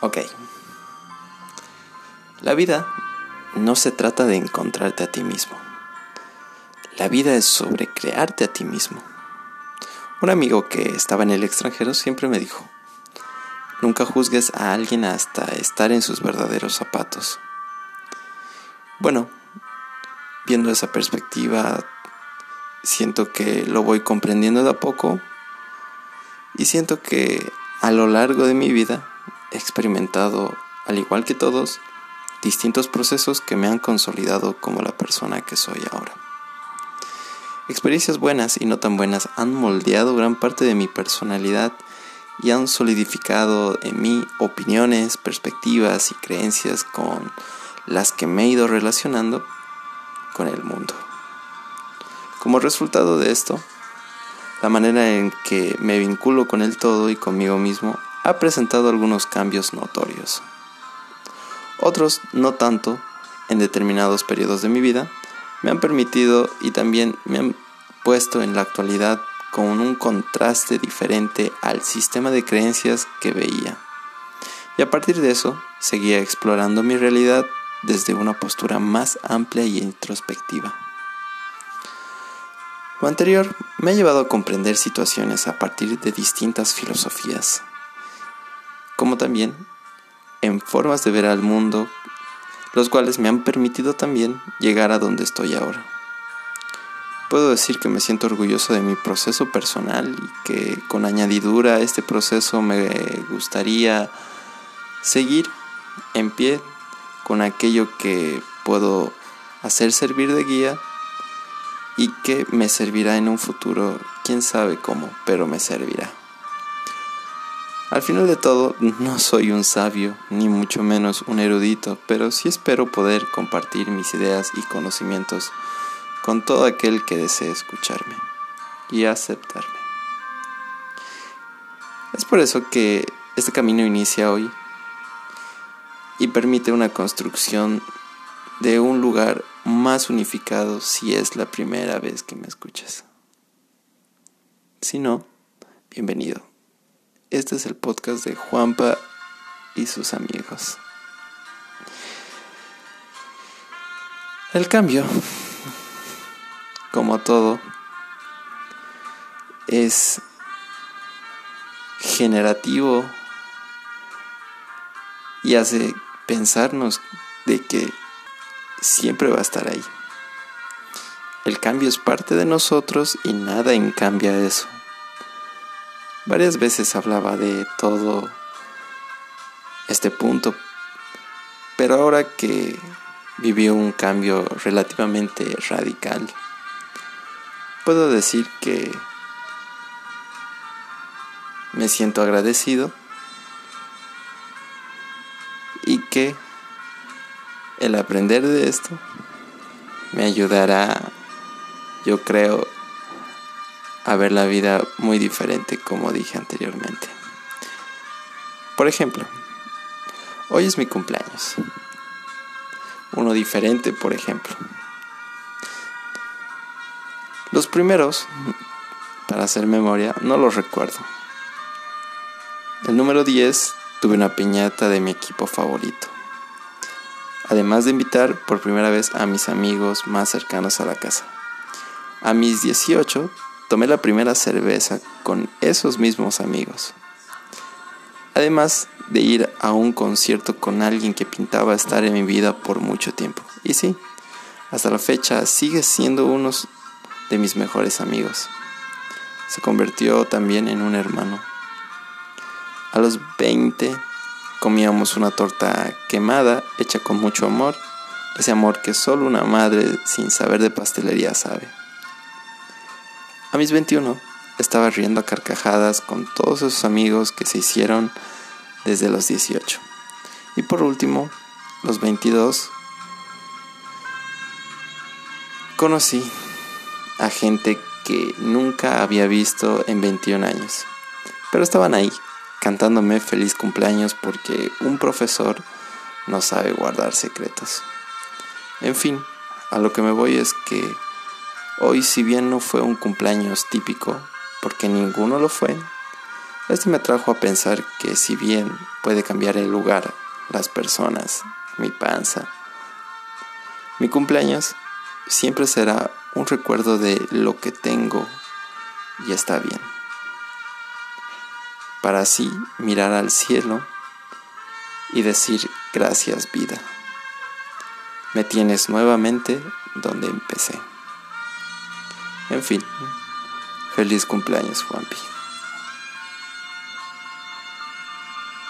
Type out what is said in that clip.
Ok. La vida no se trata de encontrarte a ti mismo. La vida es sobre crearte a ti mismo. Un amigo que estaba en el extranjero siempre me dijo, nunca juzgues a alguien hasta estar en sus verdaderos zapatos. Bueno, viendo esa perspectiva, siento que lo voy comprendiendo de a poco y siento que a lo largo de mi vida experimentado, al igual que todos, distintos procesos que me han consolidado como la persona que soy ahora. Experiencias buenas y no tan buenas han moldeado gran parte de mi personalidad y han solidificado en mí opiniones, perspectivas y creencias con las que me he ido relacionando con el mundo. Como resultado de esto, la manera en que me vinculo con el todo y conmigo mismo ha presentado algunos cambios notorios. Otros, no tanto, en determinados periodos de mi vida, me han permitido y también me han puesto en la actualidad con un contraste diferente al sistema de creencias que veía. Y a partir de eso, seguía explorando mi realidad desde una postura más amplia y introspectiva. Lo anterior me ha llevado a comprender situaciones a partir de distintas filosofías, como también en formas de ver al mundo, los cuales me han permitido también llegar a donde estoy ahora. Puedo decir que me siento orgulloso de mi proceso personal y que con añadidura a este proceso me gustaría seguir en pie con aquello que puedo hacer servir de guía y que me servirá en un futuro, quién sabe cómo, pero me servirá. Al final de todo, no soy un sabio, ni mucho menos un erudito, pero sí espero poder compartir mis ideas y conocimientos con todo aquel que desee escucharme y aceptarme. Es por eso que este camino inicia hoy y permite una construcción de un lugar más unificado si es la primera vez que me escuchas. Si no, bienvenido. Este es el podcast de Juanpa y sus amigos. El cambio, como todo, es generativo y hace pensarnos de que siempre va a estar ahí. El cambio es parte de nosotros y nada encambia eso. Varias veces hablaba de todo este punto, pero ahora que vivió un cambio relativamente radical, puedo decir que me siento agradecido y que el aprender de esto me ayudará, yo creo, a ver la vida muy diferente como dije anteriormente. Por ejemplo, hoy es mi cumpleaños. Uno diferente, por ejemplo. Los primeros, para hacer memoria, no los recuerdo. El número 10 tuve una piñata de mi equipo favorito. Además de invitar por primera vez a mis amigos más cercanos a la casa. A mis 18 tomé la primera cerveza con esos mismos amigos. Además de ir a un concierto con alguien que pintaba estar en mi vida por mucho tiempo. Y sí, hasta la fecha sigue siendo uno de mis mejores amigos. Se convirtió también en un hermano. A los 20 comíamos una torta quemada hecha con mucho amor, ese amor que solo una madre sin saber de pastelería sabe. A mis 21 estaba riendo a carcajadas con todos esos amigos que se hicieron desde los 18. Y por último, los 22, conocí a gente que nunca había visto en 21 años. Pero estaban ahí, cantándome feliz cumpleaños porque un profesor no sabe guardar secretos. En fin, a lo que me voy es que Hoy, si bien no fue un cumpleaños típico, porque ninguno lo fue, Esto me trajo a pensar que si bien puede cambiar el lugar, las personas, mi panza, mi cumpleaños siempre será un recuerdo de lo que tengo y está bien. Para así mirar al cielo y decir gracias vida. Me tienes nuevamente donde empecé. En fin, feliz cumpleaños Juanpi.